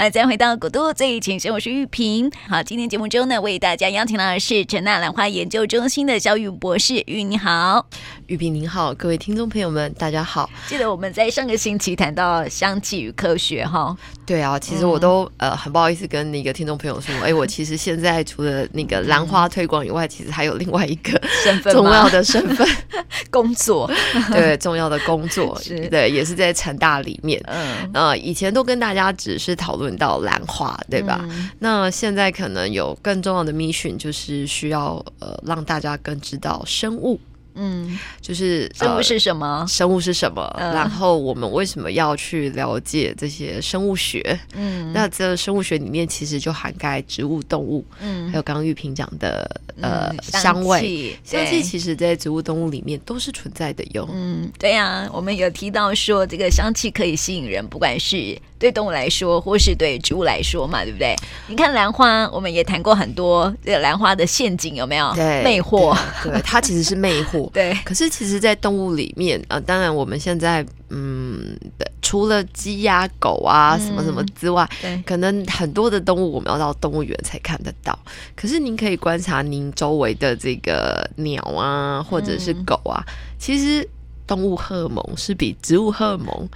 好，再回到古都最前线，我是玉萍。好，今天节目中呢，为大家邀请到的是陈大兰花研究中心的肖玉博士。玉，你好，玉萍您好，各位听众朋友们，大家好。记得我们在上个星期谈到香气与科学，哈。对啊，其实我都、嗯、呃很不好意思跟那个听众朋友说，哎，我其实现在除了那个兰花推广以外，其实还有另外一个身份，重要的身份 工作。对，重要的工作是对，也是在成大里面。嗯，呃，以前都跟大家只是讨论。到兰花，对吧？嗯、那现在可能有更重要的 mission，就是需要呃让大家更知道生物。嗯，就是生物是什么？呃、生物是什么？呃、然后我们为什么要去了解这些生物学？嗯，那这生物学里面其实就涵盖植物、动物，嗯，还有刚刚玉萍讲的呃香味，香气其实在植物、动物里面都是存在的哟。嗯，对呀、啊，我们有提到说这个香气可以吸引人，不管是。对动物来说，或是对植物来说嘛，对不对？你看兰花，我们也谈过很多这个兰花的陷阱，有没有？对，魅惑，对，对，它其实是魅惑。对，可是其实，在动物里面，呃，当然我们现在，嗯，除了鸡鸭狗啊什么什么之外，嗯、对，可能很多的动物我们要到动物园才看得到。可是您可以观察您周围的这个鸟啊，或者是狗啊，嗯、其实。动物荷尔蒙是比植物荷尔蒙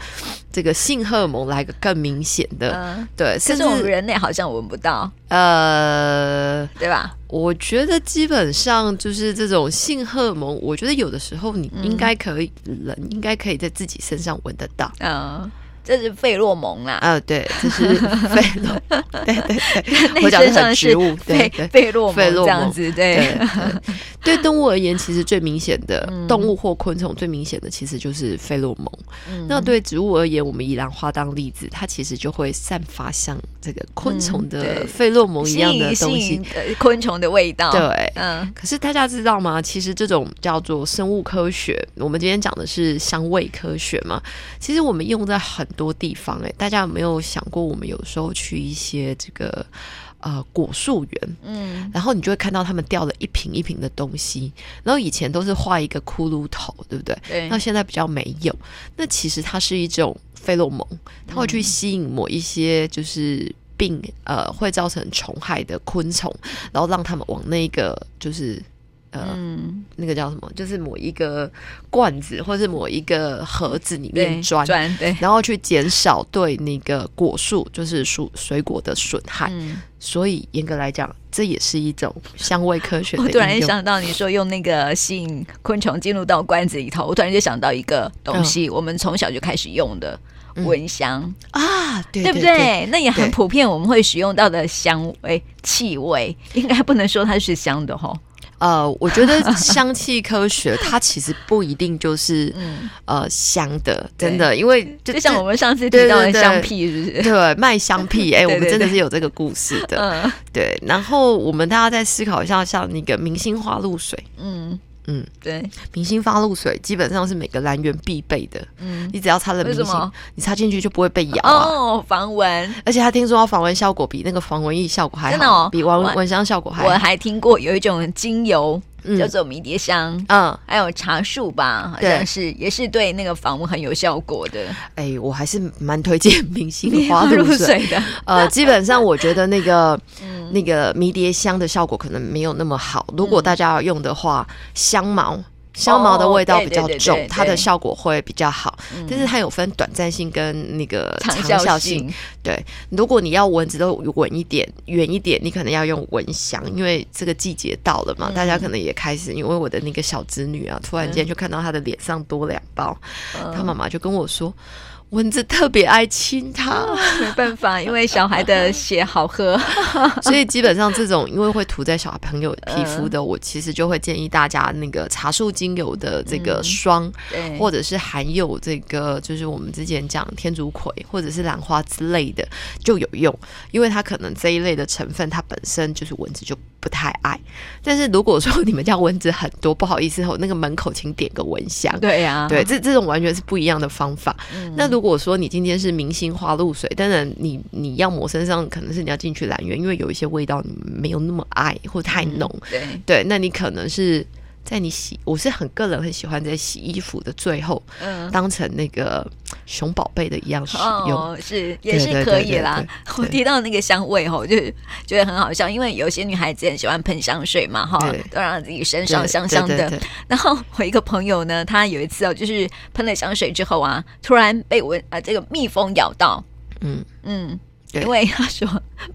这个性荷尔蒙来个更明显的，嗯、对，甚至我们人类好像闻不到，呃，对吧？我觉得基本上就是这种性荷尔蒙，我觉得有的时候你应该可以，嗯、人应该可以在自己身上闻得到，嗯。这是费洛蒙啦，呃，对，这是费洛，对 对对，我讲的很植物，对对，费洛蒙这样子，对。对动物而言，其实最明显的动物或昆虫最明显的，其实就是费洛蒙。那对植物而言，我们以兰花当例子，它其实就会散发像这个昆虫的费洛蒙一样的东西，昆虫的味道。对，嗯。可是大家知道吗？其实这种叫做生物科学，我们今天讲的是香味科学嘛。其实我们用在很多地方哎，大家有没有想过？我们有时候去一些这个呃果树园，嗯，然后你就会看到他们掉了一瓶一瓶的东西，然后以前都是画一个骷髅头，对不对？对。那现在比较没有。那其实它是一种费洛蒙，它会去吸引某一些就是病呃会造成虫害的昆虫，然后让他们往那个就是。呃，嗯、那个叫什么？就是某一个罐子或是某一个盒子里面钻，对，然后去减少对那个果树，就是蔬水果的损害。嗯、所以严格来讲，这也是一种香味科学的。我突然想到你说用那个吸引昆虫进入到罐子里头，我突然就想到一个东西，嗯、我们从小就开始用的蚊香、嗯、啊，对，对不对？那也很普遍，我们会使用到的香味气味，应该不能说它是香的齁。呃，我觉得香气科学它其实不一定就是 呃香的，真的，因为就像我们上次提到的香屁，是不是？对，卖香屁，哎，我们真的是有这个故事的。嗯，对。然后我们大家再思考一下，像那个明星花露水，嗯。嗯，对，明星发露水基本上是每个兰园必备的。嗯，你只要擦了明星，你擦进去就不会被咬哦，防蚊。而且他听说它防蚊效果比那个防蚊液效果还好，真的哦，比蚊蚊香效果还好。我还听过有一种精油。叫做迷迭香，嗯，还有茶树吧，好像是也是对那个房屋很有效果的。哎，我还是蛮推荐明星 花露水的。呃，基本上我觉得那个 那个迷迭香的效果可能没有那么好。如果大家要用的话，香茅。香茅的味道比较重，它的效果会比较好，但是它有分短暂性跟那个长效性。对，如果你要蚊子都稳一点、远一点，你可能要用蚊香，因为这个季节到了嘛，大家可能也开始。因为我的那个小侄女啊，突然间就看到她的脸上多两包，她妈妈就跟我说。蚊子特别爱亲它，没办法，因为小孩的血好喝，所以基本上这种因为会涂在小朋友皮肤的，我其实就会建议大家那个茶树精油的这个霜，或者是含有这个就是我们之前讲天竺葵或者是兰花之类的就有用，因为它可能这一类的成分它本身就是蚊子就不太爱。但是如果说你们家蚊子很多，不好意思，那个门口请点个蚊香，对呀，对，这这种完全是不一样的方法。那如如果说你今天是明星花露水，当然你你要抹身上，可能是你要进去兰园，因为有一些味道你没有那么爱或太浓，嗯、对。对，那你可能是在你洗，我是很个人很喜欢在洗衣服的最后，嗯，当成那个熊宝贝的一样使用，哦、是也是可以啦。我提到那个香味哈，我就觉得很好笑，因为有些女孩子很喜欢喷香水嘛，哈，都让自己身上香香的。然后我一个朋友呢，他有一次哦，就是喷了香水之后啊，突然被蚊啊、呃、这个蜜蜂咬到，嗯。嗯。因为他说，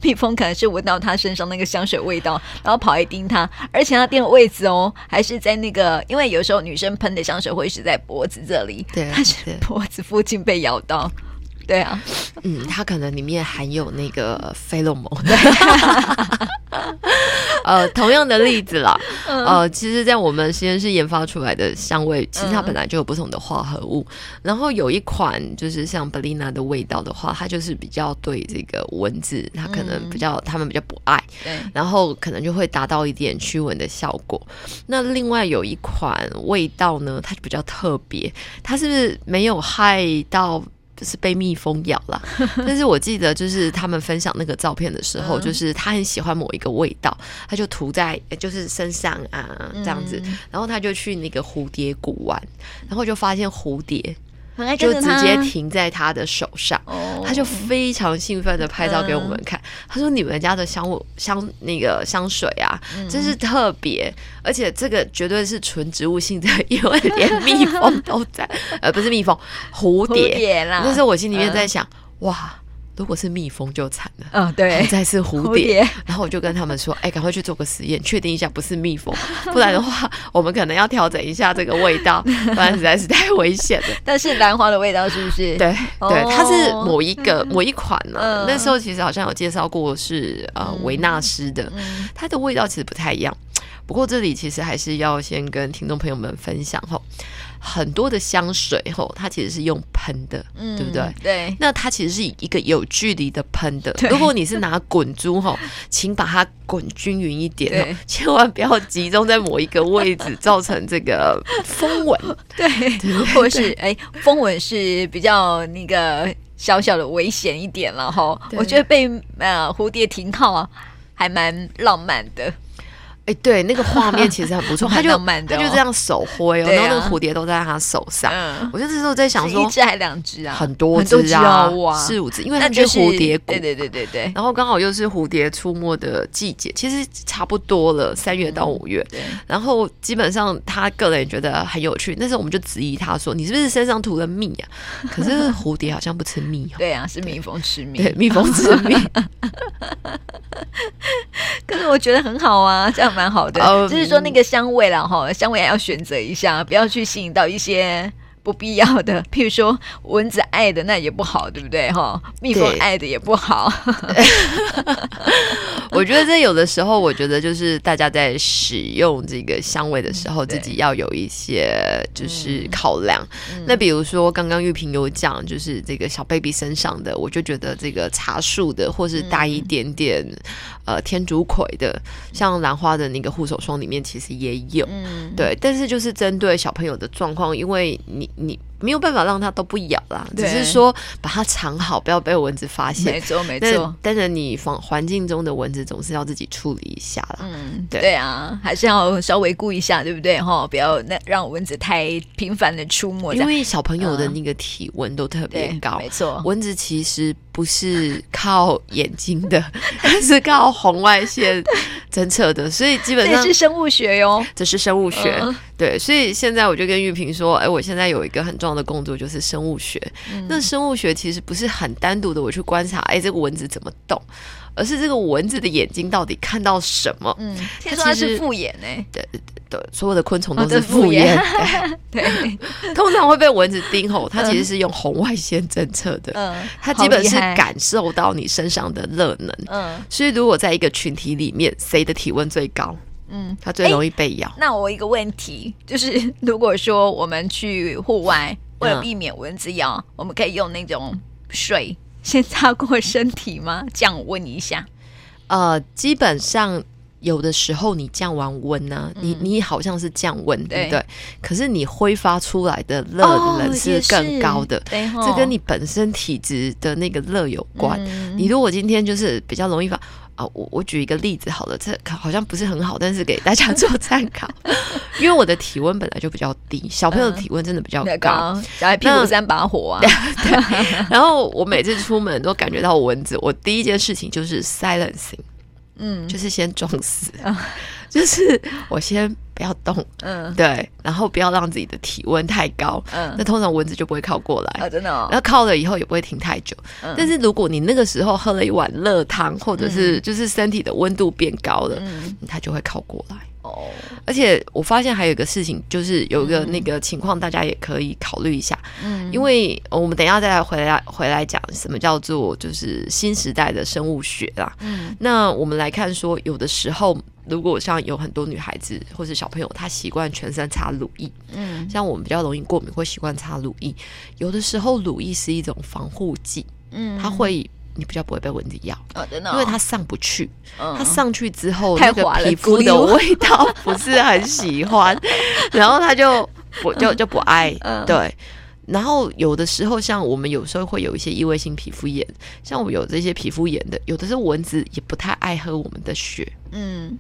蜜蜂可能是闻到他身上那个香水味道，然后跑来叮他，而且他叮的位置哦，还是在那个，因为有时候女生喷的香水会是在脖子这里，对，他是脖子附近被咬到。对啊，嗯，它可能里面含有那个菲洛蒙。呃，同样的例子啦，呃，其实，在我们实验室研发出来的香味，其实它本来就有不同的化合物。然后有一款就是像 Belina 的味道的话，它就是比较对这个蚊子，它可能比较他们比较不爱，然后可能就会达到一点驱蚊的效果。那另外有一款味道呢，它就比较特别，它是不是没有害到？就是被蜜蜂咬了，但是我记得就是他们分享那个照片的时候，就是他很喜欢某一个味道，他就涂在就是身上啊这样子，然后他就去那个蝴蝶谷玩，然后就发现蝴蝶。就直接停在他的手上，他就非常兴奋的拍照给我们看。他说：“你们家的香味香那个香水啊，真是特别，而且这个绝对是纯植物性的，因为连蜜蜂都在，呃，不是蜜蜂，蝴蝶。那时候我心里面在想，哇。”如果是蜜蜂就惨了，嗯，对，再是蝴蝶，蝴蝶，然后我就跟他们说，哎，赶快去做个实验，确定一下不是蜜蜂，不然的话，我们可能要调整一下这个味道，不然实在是太危险了。但是兰花的味道是不是？对，对，它是某一个某一款呢、啊。那时候其实好像有介绍过是呃维纳斯的，它的味道其实不太一样。不过这里其实还是要先跟听众朋友们分享哈。很多的香水吼，它其实是用喷的，嗯，对不对？对。那它其实是以一个有距离的喷的。如果你是拿滚珠吼，请把它滚均匀一点哦，千万不要集中在某一个位置，造成这个风吻。对，或是哎，风吻是比较那个小小的危险一点了哈。我觉得被呃蝴蝶停靠啊，还蛮浪漫的。哎，对，那个画面其实很不错，他就他就这样手挥哦，然后那个蝴蝶都在他手上。嗯我就这时候在想说，一只还两只啊？很多只啊，四五只，因为它就是蝴蝶谷。对对对对对。然后刚好又是蝴蝶出没的季节，其实差不多了，三月到五月。然后基本上他个人也觉得很有趣，那时候我们就质疑他说：“你是不是身上涂了蜜啊？”可是蝴蝶好像不吃蜜哦。对啊，是蜜蜂吃蜜。对，蜜蜂吃蜜。可是我觉得很好啊，这样。蛮好的，就是说那个香味啦，哈，香味也要选择一下，不要去吸引到一些不必要的，譬如说蚊子爱的那也不好，对不对？哈，蜜蜂爱的也不好。我觉得这有的时候，我觉得就是大家在使用这个香味的时候，自己要有一些就是考量。那比如说刚刚玉萍有讲，就是这个小 baby 身上的，我就觉得这个茶树的，或是带一点点呃天竺葵的，像兰花的那个护手霜里面其实也有，嗯对。但是就是针对小朋友的状况，因为你。你没有办法让它都不咬啦，只是说把它藏好，不要被蚊子发现。没错，没错。但是你房环境中的蚊子总是要自己处理一下啦。嗯，对，对啊，还是要稍微顾一下，对不对？哈，不要那让蚊子太频繁的出没。因为小朋友的那个体温都特别高，没错。蚊子其实不是靠眼睛的，它是靠红外线侦测的，所以基本上这是生物学哟。这是生物学。嗯对，所以现在我就跟玉萍说，哎，我现在有一个很重要的工作，就是生物学。嗯、那生物学其实不是很单独的，我去观察，哎，这个蚊子怎么动，而是这个蚊子的眼睛到底看到什么？嗯，听说它是复眼呢。对对对，所有的昆虫都是复眼。哦、对，对通常会被蚊子叮吼，它其实是用红外线侦测的。嗯，它基本是感受到你身上的热能。嗯，所以如果在一个群体里面，谁的体温最高？嗯，它最容易被咬。那我一个问题就是，如果说我们去户外，为了避免蚊子咬，嗯、我们可以用那种水先擦过身体吗？降温一下。呃，基本上有的时候你降完温呢、啊，嗯、你你好像是降温，对不对？可是你挥发出来的热能是更高的，哦、这跟你本身体质的那个热有关。嗯、你如果今天就是比较容易发。啊，我我举一个例子好了，这好像不是很好，但是给大家做参考。因为我的体温本来就比较低，小朋友的体温真的比较高，嗯、小孩屁股三把火啊。对，然后我每次出门都感觉到蚊子，我第一件事情就是 silencing，嗯，就是先装死，嗯、就是我先。不要动，嗯，对，然后不要让自己的体温太高，嗯，那通常蚊子就不会靠过来，啊，真的，哦，然后靠了以后也不会停太久，嗯，但是如果你那个时候喝了一碗热汤，或者是就是身体的温度变高了，嗯，它就会靠过来，哦，而且我发现还有一个事情，就是有一个那个情况，大家也可以考虑一下，嗯，因为我们等一下再来回来回来讲什么叫做就是新时代的生物学啦，嗯，那我们来看说有的时候。如果像有很多女孩子或者小朋友，她习惯全身擦乳液，嗯，像我们比较容易过敏，会习惯擦乳液。有的时候乳液是一种防护剂，嗯，它会你比较不会被蚊子咬，哦，真的，哦，因为它上不去，嗯，它上去之后那个皮肤的味道不是很喜欢，然后它就不就就不爱，嗯，对。然后有的时候，像我们有时候会有一些异位性皮肤炎，像我们有这些皮肤炎的，有的时候蚊子也不太爱喝我们的血，嗯。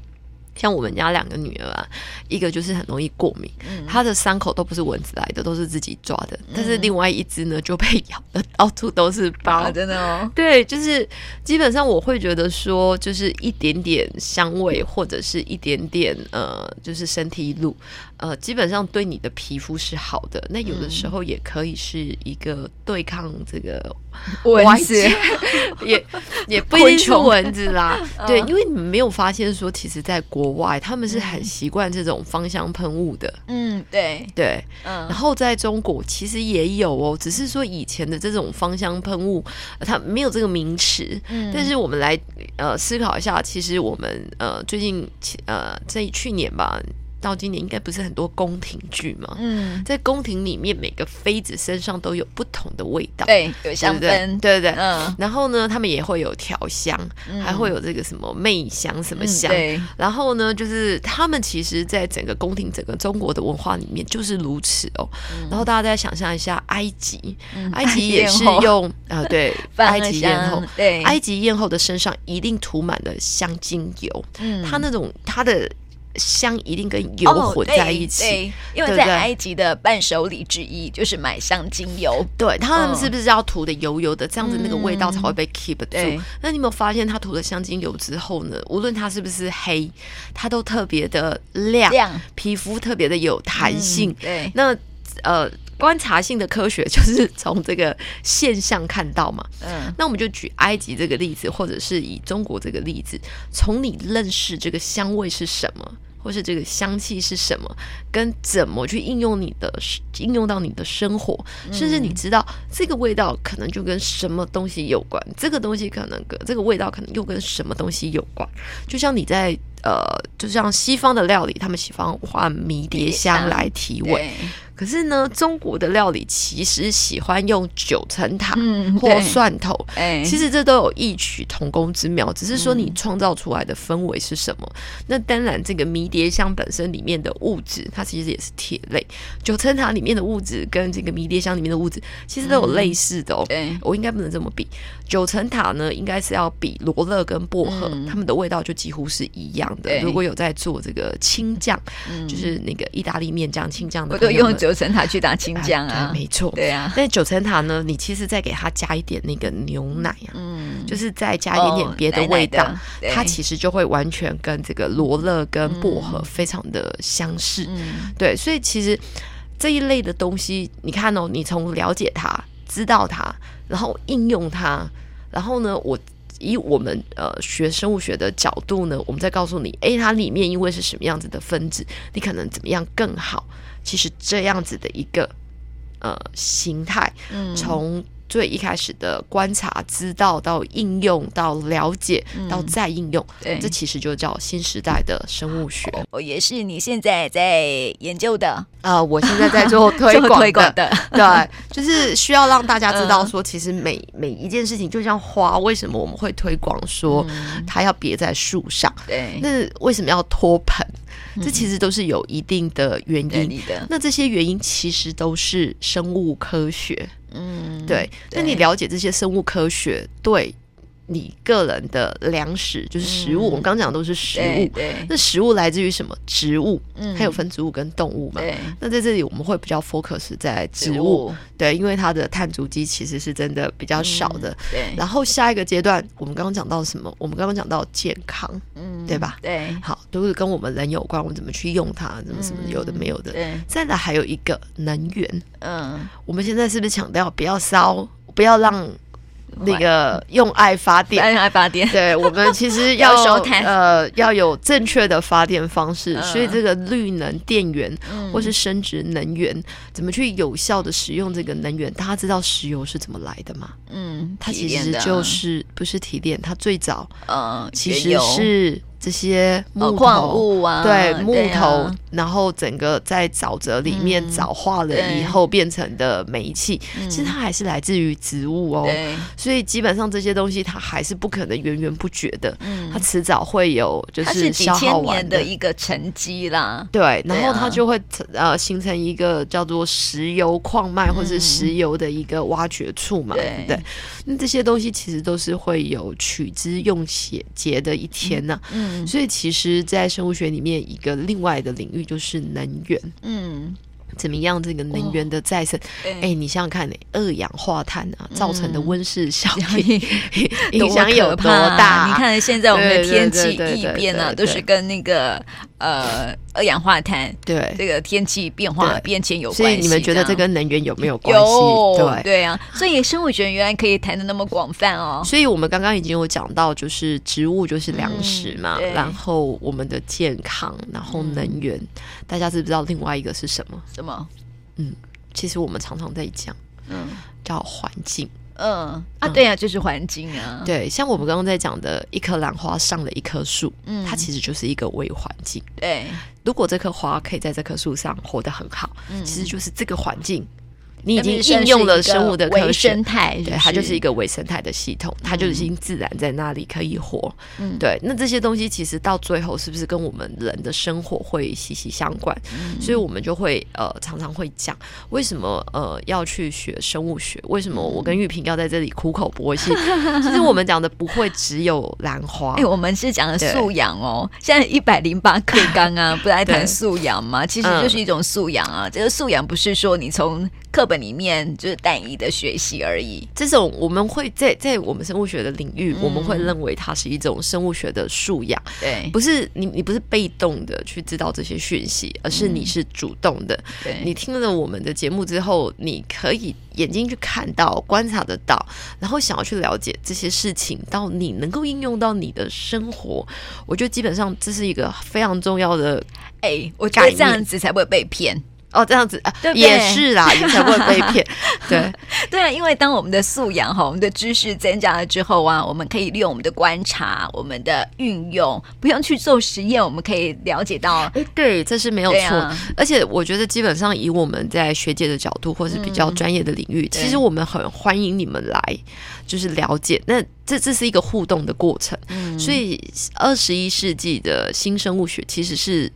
像我们家两个女儿啊，一个就是很容易过敏，嗯、她的伤口都不是蚊子来的，都是自己抓的。嗯、但是另外一只呢，就被咬的到处都是包，啊，真的哦。对，就是基本上我会觉得说，就是一点点香味或者是一点点呃，就是身体乳，呃，基本上对你的皮肤是好的。那有的时候也可以是一个对抗这个蚊子，也也不一定是蚊子啦。对，因为你们没有发现说，其实在国国外他们是很习惯这种芳香喷雾的，嗯，对。对，嗯，然后在中国其实也有哦，只是说以前的这种芳香喷雾它没有这个名词，嗯，但是我们来呃思考一下，其实我们呃最近呃在去年吧。到今年应该不是很多宫廷剧嘛？嗯，在宫廷里面，每个妃子身上都有不同的味道，对，有香氛，对对对，嗯。然后呢，他们也会有调香，嗯、还会有这个什么媚香什么香。嗯、对。然后呢，就是他们其实，在整个宫廷、整个中国的文化里面就是如此哦。嗯、然后大家再想象一下，埃及，嗯、埃及也是用啊、呃，对，埃及艳后，对，埃及艳后的身上一定涂满了香精油，嗯，他那种他的。香一定跟油混在一起，哦、对对，因为在埃及的伴手礼之一就是买香精油。对，他们是不是要涂的油油的，这样子那个味道才会被 keep 住？嗯、那你有没有发现，他涂了香精油之后呢？无论它是不是黑，它都特别的亮，亮皮肤特别的有弹性。嗯、对，那呃，观察性的科学就是从这个现象看到嘛。嗯，那我们就举埃及这个例子，或者是以中国这个例子，从你认识这个香味是什么？或是这个香气是什么，跟怎么去应用你的应用到你的生活，甚至你知道这个味道可能就跟什么东西有关，这个东西可能跟这个味道可能又跟什么东西有关。就像你在呃，就像西方的料理，他们喜欢换迷迭香来提味。可是呢，中国的料理其实喜欢用九层塔或蒜头，嗯、其实这都有异曲同工之妙，只是说你创造出来的氛围是什么。嗯、那当然，这个迷迭香本身里面的物质，它其实也是铁类；九层塔里面的物质跟这个迷迭香里面的物质，其实都有类似的哦。嗯、我应该不能这么比，九层塔呢，应该是要比罗勒跟薄荷，它、嗯、们的味道就几乎是一样的。如果有在做这个青酱，嗯、就是那个意大利面酱、青酱的，我都用。九层塔去打青酱啊，没错，对啊。但九层塔呢，你其实再给它加一点那个牛奶啊，嗯，就是再加一点点别的味道，哦、奶奶它其实就会完全跟这个罗勒跟薄荷非常的相似。嗯、对，所以其实这一类的东西，你看哦，你从了解它、知道它，然后应用它，然后呢，我以我们呃学生物学的角度呢，我们再告诉你，诶，它里面因为是什么样子的分子，你可能怎么样更好。其实这样子的一个呃形态，嗯，从最一开始的观察、知道到应用到了解到再应用，对，这其实就叫新时代的生物学。哦，也是你现在在研究的啊？我现在在 做推广的，对，就是需要让大家知道说，其实每每一件事情，就像花，为什么我们会推广说它要别在树上？对，那为什么要托盆？这其实都是有一定的原因的。那这些原因其实都是生物科学。嗯，对。那你了解这些生物科学，对你个人的粮食，就是食物。嗯、我们刚讲的都是食物，对，那食物来自于什么？植物，嗯，它有分植物跟动物嘛。对，那在这里我们会比较 focus 在植物，对，因为它的碳足迹其实是真的比较少的。嗯、对，然后下一个阶段，我们刚刚讲到什么？我们刚刚讲到健康，嗯，对吧？对，好，都是跟我们人有关，我们怎么去用它，怎么什么有的没有的。嗯、对，再来还有一个能源，嗯，我们现在是不是强调不要烧，不要让。那个用爱发电，用爱发电，对，我们 其实要呃要有正确的发电方式，嗯、所以这个绿能电源或是生殖能源，嗯、怎么去有效的使用这个能源？大家知道石油是怎么来的吗？嗯，它其实就是不是提炼，它最早呃其实是。这些木头、矿物啊，对木头，啊、然后整个在沼泽里面沼化了以后变成的煤气，嗯、其实它还是来自于植物哦。对所以基本上这些东西它还是不可能源源不绝的，嗯、它迟早会有就是消耗完的一个沉积啦。对，然后它就会呃形成一个叫做石油矿脉或是石油的一个挖掘处嘛，对不对？那这些东西其实都是会有取之用血竭的一天呢、啊。嗯。所以其实，在生物学里面，一个另外的领域就是能源。嗯。怎么样？这个能源的再生，哎，你想想看，二氧化碳啊造成的温室效应 影响有多大？你看现在我们的天气异变啊，都是跟那个呃二氧化碳对这个天气变化变迁有关系。所以你们觉得这跟能源有没有关系？对对啊，所以生物学原来可以谈的那么广泛哦。所以我们刚刚已经有讲到，就是植物就是粮食嘛，然后我们的健康，然后能源，大家知不知道另外一个是什么？什么？嗯，其实我们常常在讲，嗯，叫环境，嗯。啊，对啊，就是环境啊，对，像我们刚刚在讲的一棵兰花上了一棵树，嗯，它其实就是一个微环境，对，如果这棵花可以在这棵树上活得很好，嗯，其实就是这个环境。你已经应用了生物的科学，生态，对，它就是一个微生态的系统，它就已经自然在那里可以活。嗯，对。那这些东西其实到最后是不是跟我们人的生活会息息相关？嗯，所以我们就会呃常常会讲，为什么呃要去学生物学？为什么我跟玉萍要在这里苦口婆心？其实我们讲的不会只有兰花，哎，我们是讲的素养哦。现在一百零八课纲啊，不来谈素养吗？其实就是一种素养啊。这个素养不是说你从课本里面就是单一的学习而已，这种我们会在在我们生物学的领域，嗯、我们会认为它是一种生物学的素养。对，不是你你不是被动的去知道这些讯息，而是你是主动的。嗯、对，你听了我们的节目之后，你可以眼睛去看到、观察得到，然后想要去了解这些事情，到你能够应用到你的生活。我觉得基本上这是一个非常重要的。哎，我觉得这样子才不会被骗。哦，这样子啊，对对也是啦，也才不会被骗。对对啊，因为当我们的素养哈，我们的知识增加了之后啊，我们可以利用我们的观察、我们的运用，不用去做实验，我们可以了解到。哎，对，这是没有错。啊、而且我觉得，基本上以我们在学界的角度，或是比较专业的领域，嗯、其实我们很欢迎你们来，就是了解。那这这是一个互动的过程。嗯，所以二十一世纪的新生物学其实是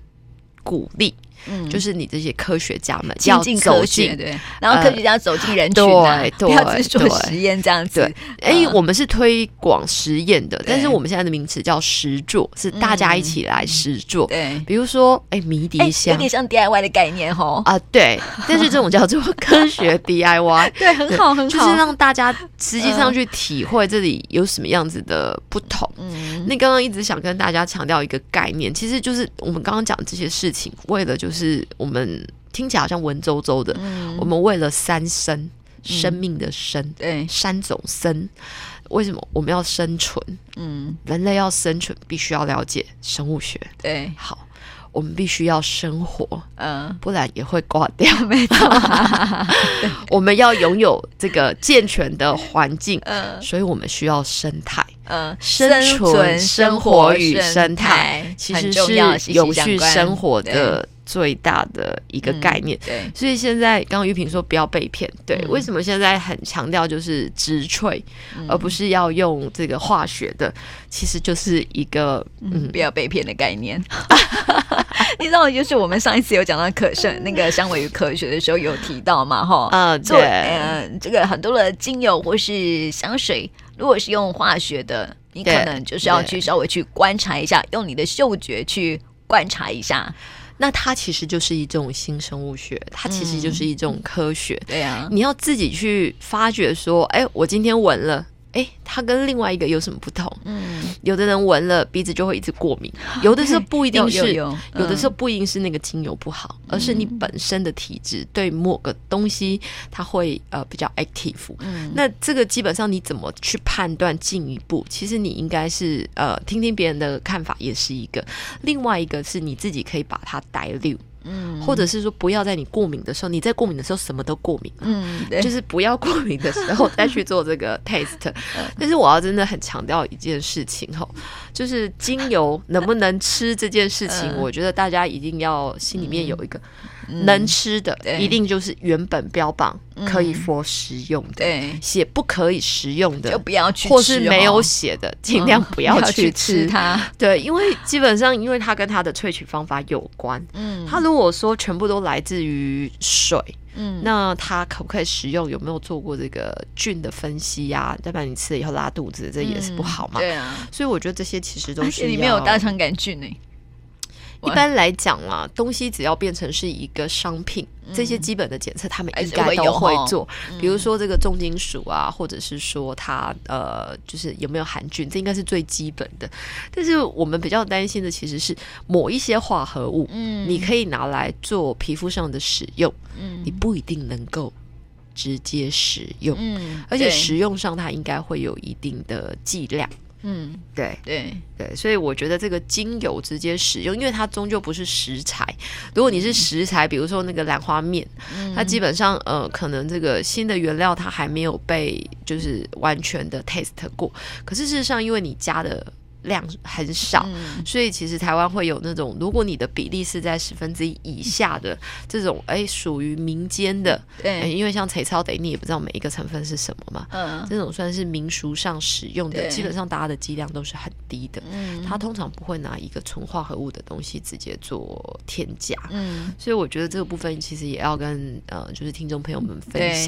鼓励。嗯，就是你这些科学家们要走进，对，然后科学家走进人群，对，不要只做实验这样子。哎，我们是推广实验的，但是我们现在的名词叫实作，是大家一起来实作。对，比如说，哎，迷迭香，有点像 DIY 的概念哦。啊，对，但是这种叫做科学 DIY，对，很好，很好，就是让大家实际上去体会这里有什么样子的不同。嗯，那刚刚一直想跟大家强调一个概念，其实就是我们刚刚讲这些事情，为了就。就是我们听起来好像文绉绉的，嗯、我们为了三生，生命的生，嗯、对，三种生，为什么我们要生存？嗯，人类要生存，必须要了解生物学。对，好，我们必须要生活，嗯，不然也会挂掉。没错，我们要拥有这个健全的环境，嗯，所以我们需要生态。嗯，生存、生活与生态其实是有序生活的最大的一个概念。对，所以现在刚刚玉萍说不要被骗。对，为什么现在很强调就是植萃，而不是要用这个化学的？其实就是一个嗯，不要被骗的概念。你知道，就是我们上一次有讲到可胜那个香味与科学的时候有提到嘛？哈，嗯，对，嗯，这个很多的精油或是香水。如果是用化学的，你可能就是要去稍微去观察一下，用你的嗅觉去观察一下。那它其实就是一种新生物学，它其实就是一种科学。嗯、对啊，你要自己去发掘说，哎，我今天闻了。哎，它跟另外一个有什么不同？嗯，有的人闻了鼻子就会一直过敏，有的时候不一定是，有，有，有，有的时候不一定是那个精油不好，嗯、而是你本身的体质对某个东西它会呃比较 active。嗯，那这个基本上你怎么去判断进一步？其实你应该是呃听听别人的看法也是一个，另外一个是你自己可以把它 dilute。嗯，或者是说不要在你过敏的时候，你在过敏的时候什么都过敏，嗯，就是不要过敏的时候再去做这个 taste。但是我要真的很强调一件事情吼，就是精油能不能吃这件事情，我觉得大家一定要心里面有一个。能吃的一定就是原本标榜可以 for 食用的，对，写不可以食用的就不要去吃，或是没有写的尽量不要去吃它。对，因为基本上因为它跟它的萃取方法有关，嗯，它如果说全部都来自于水，嗯，那它可不可以食用？有没有做过这个菌的分析呀？要不然你吃了以后拉肚子，这也是不好嘛。对啊，所以我觉得这些其实都是里面有大肠杆菌呢。一般来讲啊，东西只要变成是一个商品，嗯、这些基本的检测他们应该都会做。会比如说这个重金属啊，或者是说它呃，就是有没有含菌，这应该是最基本的。但是我们比较担心的其实是某一些化合物，嗯，你可以拿来做皮肤上的使用，嗯，你不一定能够直接使用，嗯，而且使用上它应该会有一定的剂量。嗯，对对对，所以我觉得这个精油直接使用，因为它终究不是食材。如果你是食材，比如说那个兰花面，嗯、它基本上呃，可能这个新的原料它还没有被就是完全的 taste 过。可是事实上，因为你加的。量很少，嗯、所以其实台湾会有那种，如果你的比例是在十分之一以下的这种，哎，属于民间的，对，因为像彩超得你也不知道每一个成分是什么嘛，嗯，这种算是民俗上使用的，基本上大家的剂量都是很低的，嗯，它通常不会拿一个纯化合物的东西直接做添加，嗯，所以我觉得这个部分其实也要跟呃，就是听众朋友们分享，